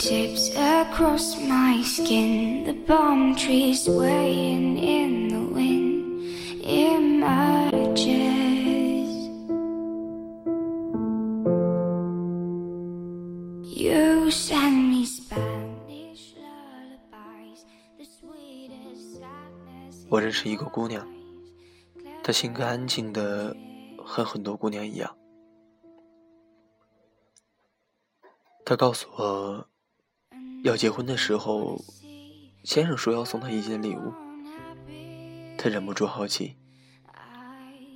Fingertips across my skin, the palm trees swaying in the wind, emerges. You sang me Spanish lullabies, the sweetest sadness. 我认识一个姑娘，她性格安静的，和很多姑娘一样。她告诉我，要结婚的时候，先生说要送她一件礼物。她忍不住好奇，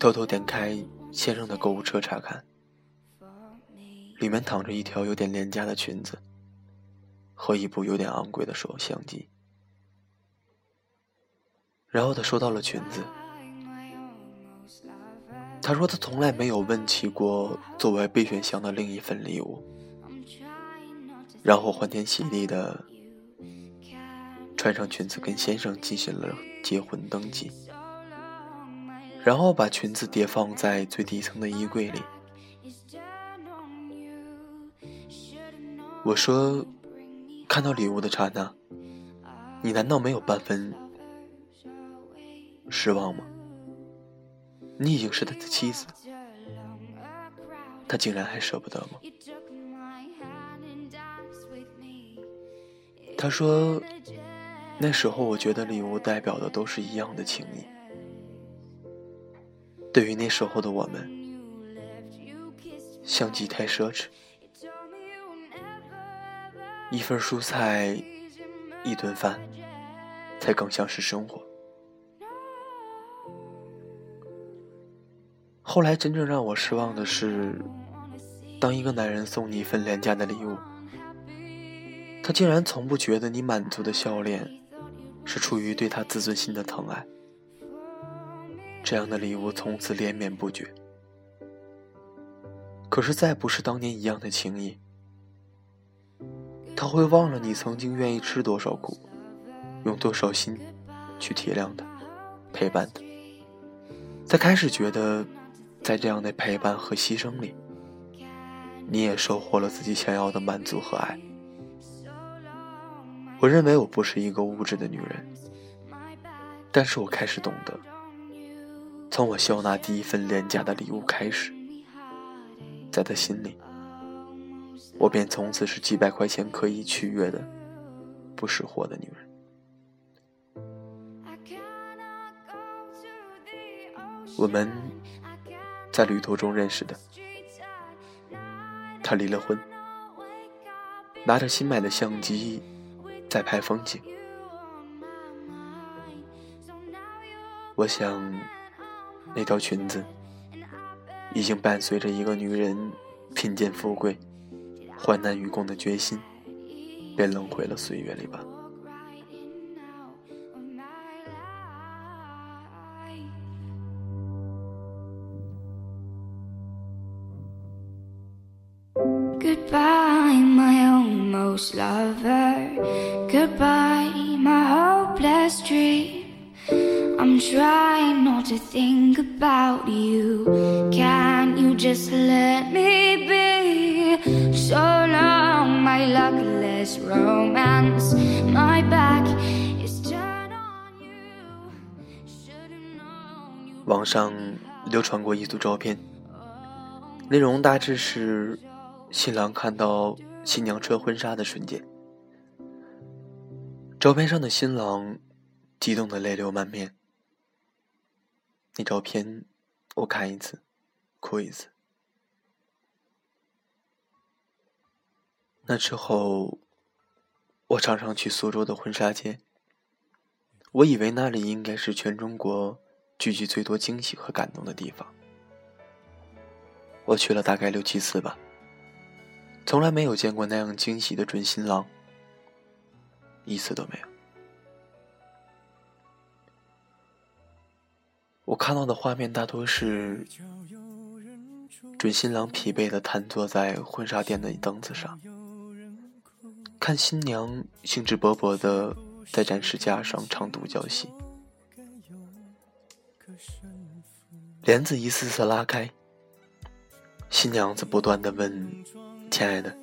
偷偷点开先生的购物车查看，里面躺着一条有点廉价的裙子和一部有点昂贵的手相机。然后她收到了裙子，她说她从来没有问起过作为备选项的另一份礼物。然后欢天喜地的穿上裙子，跟先生进行了结婚登记，然后把裙子叠放在最底层的衣柜里。我说：“看到礼物的刹那，你难道没有半分失望吗？你已经是他的妻子，他竟然还舍不得吗？”他说：“那时候我觉得礼物代表的都是一样的情谊。对于那时候的我们，相机太奢侈，一份蔬菜，一顿饭，才更像是生活。后来真正让我失望的是，当一个男人送你一份廉价的礼物。”他竟然从不觉得你满足的笑脸，是出于对他自尊心的疼爱。这样的礼物从此连绵不绝。可是再不是当年一样的情谊。他会忘了你曾经愿意吃多少苦，用多少心，去体谅他，陪伴他。他开始觉得，在这样的陪伴和牺牲里，你也收获了自己想要的满足和爱。我认为我不是一个物质的女人，但是我开始懂得，从我笑纳第一份廉价的礼物开始，在他心里，我便从此是几百块钱可以取悦的不识货的女人。我们在旅途中认识的，他离了婚，拿着新买的相机。在拍风景，我想，那条裙子已经伴随着一个女人贫贱富贵、患难与共的决心，被扔回了岁月里吧。Goodbye, my hopeless dream. I'm trying not to think about you. Can you just let me be? So long, my luckless romance. My back is turned on you. 网上流传过一组照片，内容大致是新郎看到新娘穿婚纱的瞬间。照片上的新郎激动的泪流满面。那照片我看一次，哭一次。那之后，我常常去苏州的婚纱街。我以为那里应该是全中国聚集最多惊喜和感动的地方。我去了大概六七次吧，从来没有见过那样惊喜的准新郎。一次都没有。我看到的画面大多是准新郎疲惫的瘫坐在婚纱店的凳子上，看新娘兴致勃勃的在展示架上唱独角戏，帘子一次次拉开，新娘子不断的问：“亲爱的，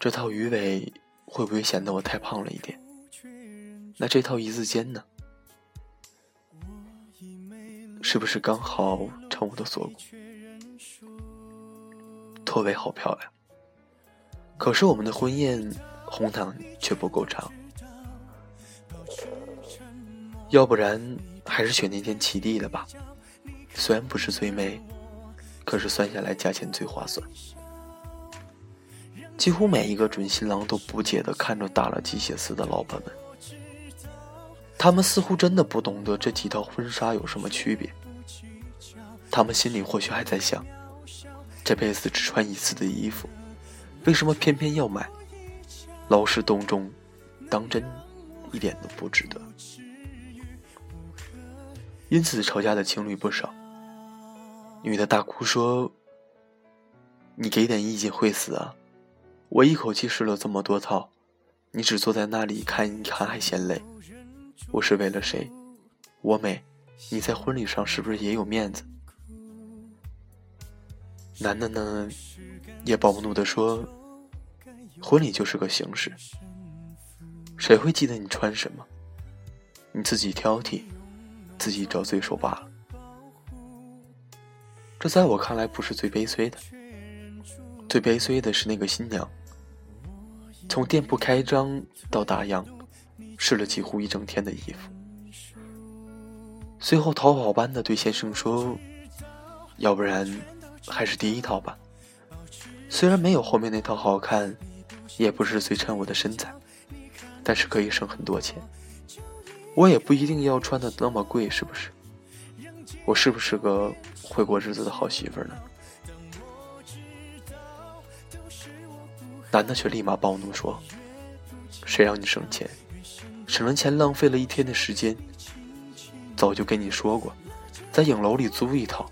这套鱼尾会不会显得我太胖了一点？那这套一字肩呢？是不是刚好成我的锁骨？拖尾好漂亮，可是我们的婚宴红毯却不够长，要不然还是选那件齐地的吧。虽然不是最美，可是算下来价钱最划算。几乎每一个准新郎都不解地看着打了鸡血丝的老婆们。他们似乎真的不懂得这几套婚纱有什么区别。他们心里或许还在想：这辈子只穿一次的衣服，为什么偏偏要买？劳师动众，当真一点都不值得。因此吵架的情侣不少。女的大哭说：“你给点意见会死啊！我一口气试了这么多套，你只坐在那里看一看还嫌累。”我是为了谁？我美，你在婚礼上是不是也有面子？男的呢，也暴怒的说：“婚礼就是个形式，谁会记得你穿什么？你自己挑剔，自己找罪受罢了。”这在我看来不是最悲催的，最悲催的是那个新娘，从店铺开张到打烊。试了几乎一整天的衣服，随后逃跑般的对先生说：“要不然，还是第一套吧。虽然没有后面那套好看，也不是最衬我的身材，但是可以省很多钱。我也不一定要穿的那么贵，是不是？我是不是个会过日子的好媳妇呢？”男的却立马暴怒说：“谁让你省钱？”省了钱，浪费了一天的时间。早就跟你说过，在影楼里租一套，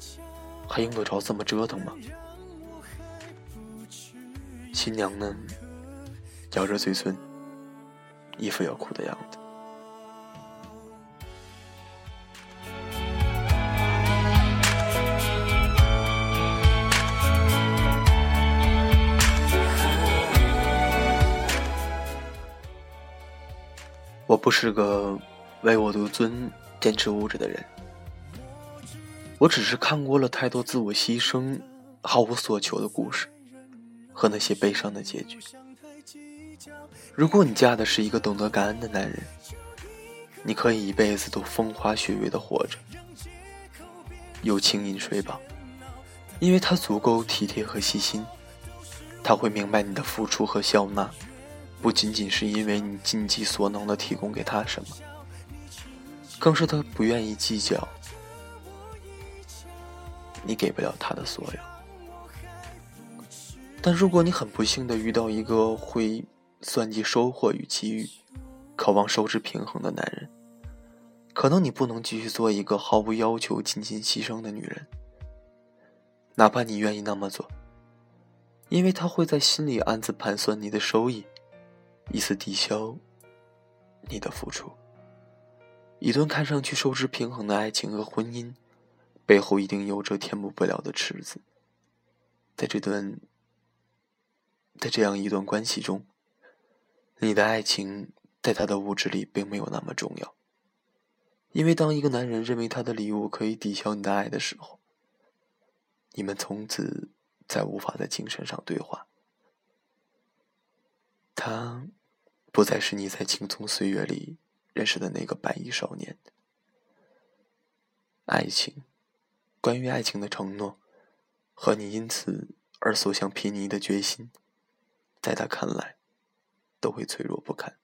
还用得着这么折腾吗？新娘呢，咬着嘴唇，一副要哭的样子。不是个唯我独尊、坚持物质的人，我只是看过了太多自我牺牲、毫无所求的故事和那些悲伤的结局。如果你嫁的是一个懂得感恩的男人，你可以一辈子都风花雪月的活着，有情饮水饱，因为他足够体贴和细心，他会明白你的付出和笑纳。不仅仅是因为你尽己所能的提供给他什么，更是他不愿意计较你给不了他的所有。但如果你很不幸的遇到一个会算计收获与机遇、渴望收支平衡的男人，可能你不能继续做一个毫无要求、尽心牺牲的女人，哪怕你愿意那么做，因为他会在心里暗自盘算你的收益。以此抵消你的付出。一段看上去收支平衡的爱情和婚姻，背后一定有着填补不了的池子。在这段，在这样一段关系中，你的爱情在他的物质里并没有那么重要。因为当一个男人认为他的礼物可以抵消你的爱的时候，你们从此再无法在精神上对话。他，不再是你在青葱岁月里认识的那个白衣少年。爱情，关于爱情的承诺，和你因此而所向披靡的决心，在他看来，都会脆弱不堪。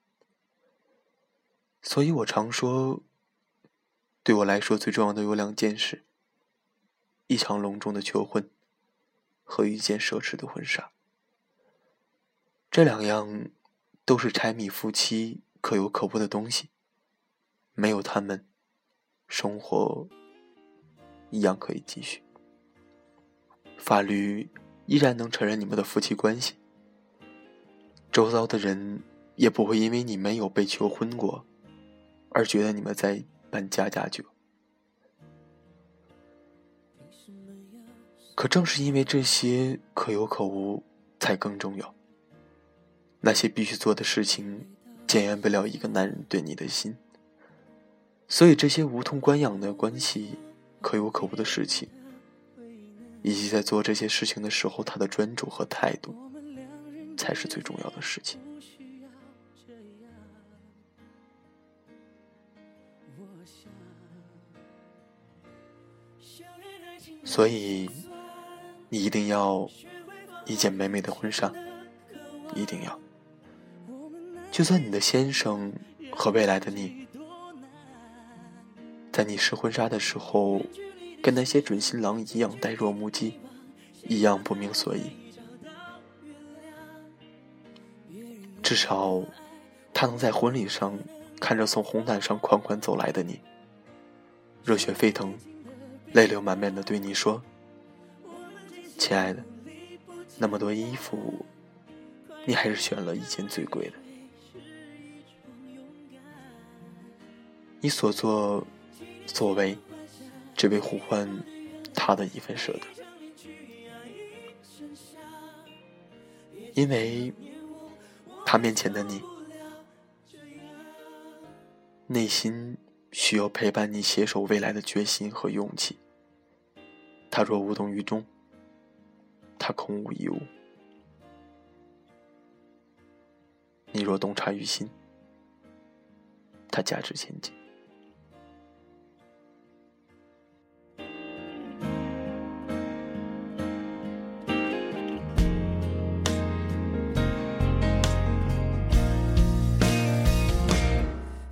所以我常说，对我来说最重要的有两件事：一场隆重的求婚，和一件奢侈的婚纱。这两样都是柴米夫妻可有可无的东西，没有他们，生活一样可以继续。法律依然能承认你们的夫妻关系，周遭的人也不会因为你没有被求婚过，而觉得你们在办家家酒。可正是因为这些可有可无，才更重要。那些必须做的事情，检验不了一个男人对你的心。所以，这些无痛关养的关系，可有可无的事情，以及在做这些事情的时候，他的专注和态度，才是最重要的事情。所以，你一定要一件美美的婚纱，一定要。就算你的先生和未来的你，在你试婚纱的时候，跟那些准新郎一样呆若木鸡，一样不明所以，至少他能在婚礼上看着从红毯上款款走来的你，热血沸腾。泪流满面的对你说：“亲爱的，那么多衣服，你还是选了一件最贵的。你所作所为，只为呼唤他的一份舍得，因为他面前的你，内心。”需要陪伴你携手未来的决心和勇气。他若无动于衷，他空无一物；你若洞察于心，他价值千金。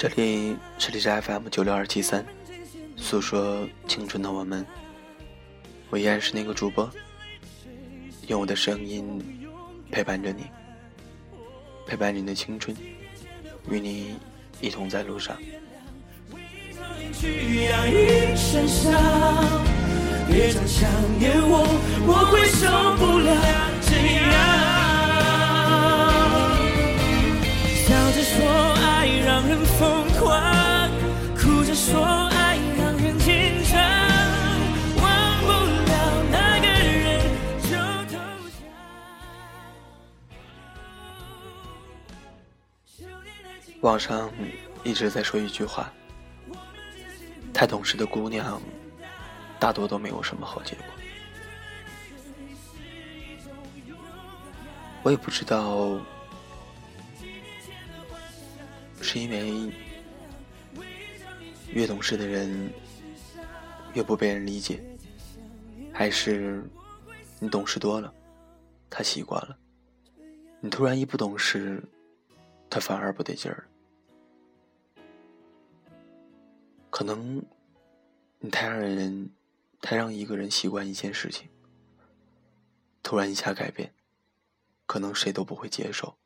这里是荔枝 FM 九六二七三，诉说青春的我们，我依然是那个主播，用我的声音陪伴着你，陪伴你的青春，与你一同在路上。别再想念我，我会受不了网上一直在说一句话：太懂事的姑娘，大多都没有什么好结果。我也不知道，是因为越懂事的人越不被人理解，还是你懂事多了，他习惯了，你突然一不懂事，他反而不得劲儿。可能你太让人，太让一个人习惯一件事情，突然一下改变，可能谁都不会接受。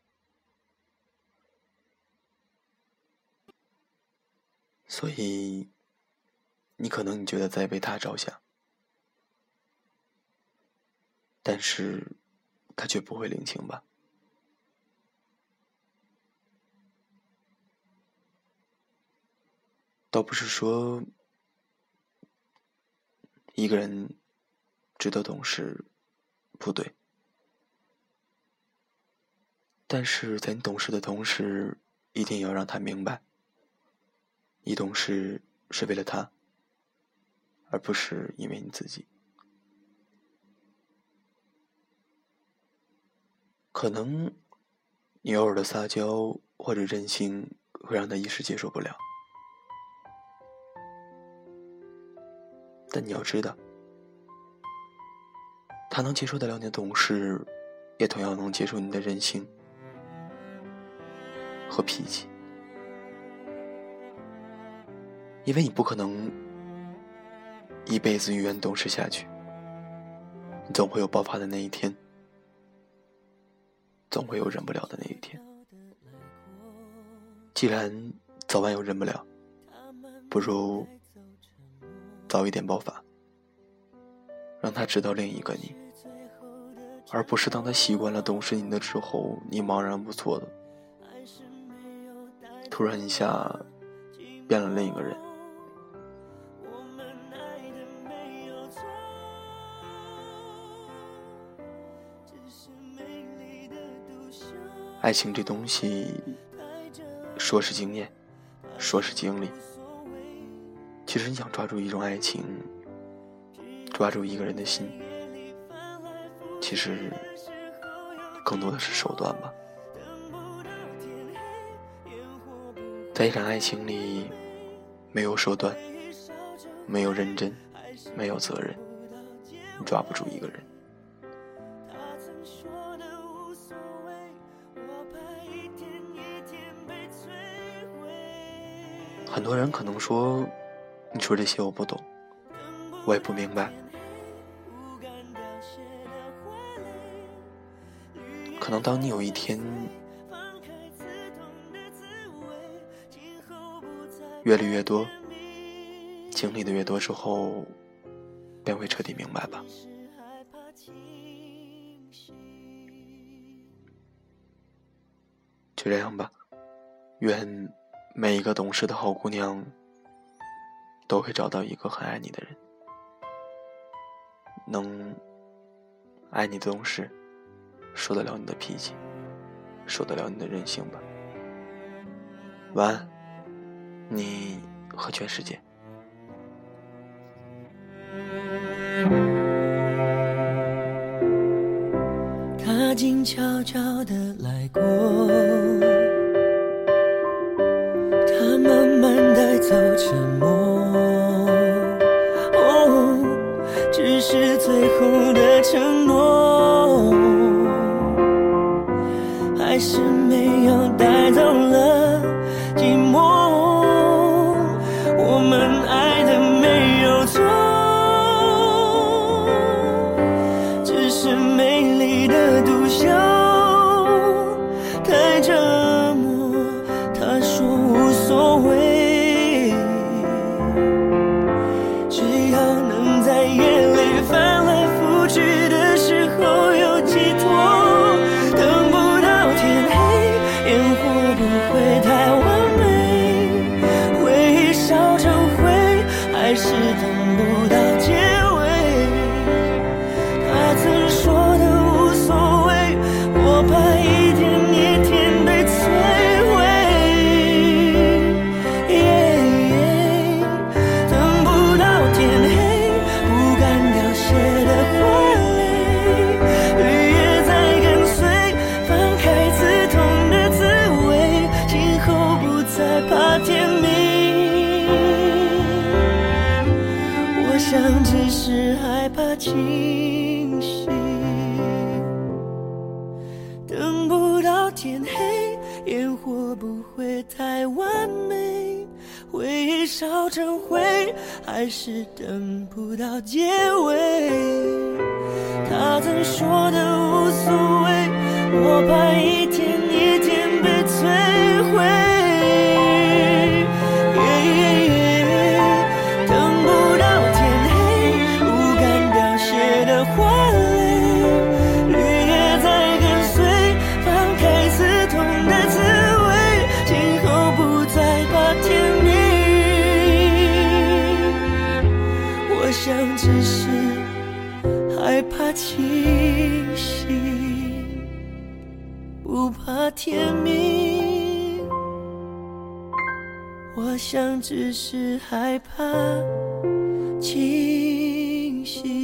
所以，你可能你觉得在为他着想，但是他却不会领情吧。倒不是说一个人值得懂事不对，但是在你懂事的同时，一定要让他明白，你懂事是为了他，而不是因为你自己。可能你偶尔的撒娇或者任性，会让他一时接受不了。但你要知道，他能接受得了你的懂事，也同样能接受你的任性和脾气，因为你不可能一辈子永远懂事下去，总会有爆发的那一天，总会有忍不了的那一天。既然早晚有忍不了，不如早一点爆发，让他知道另一个你，而不是当他习惯了懂事你的之后，你茫然不措的，突然一下变了另一个人。爱情这东西，说是经验，说是经历。其实你想抓住一种爱情，抓住一个人的心，其实更多的是手段吧。在一场爱情里，没有手段，没有认真，没有责任，你抓不住一个人。很多人可能说：“你说这些我不懂，我也不明白。”可能当你有一天阅历越多、经历的越多之后，便会彻底明白吧。就这样吧，愿。每一个懂事的好姑娘，都会找到一个很爱你的人，能爱你的懂事，受得了你的脾气，受得了你的任性吧。晚安，你和全世界。他静悄悄地来过。沉默，哦，只是最后的承诺，说的无所谓，我怕甜蜜。我想，只是害怕清醒。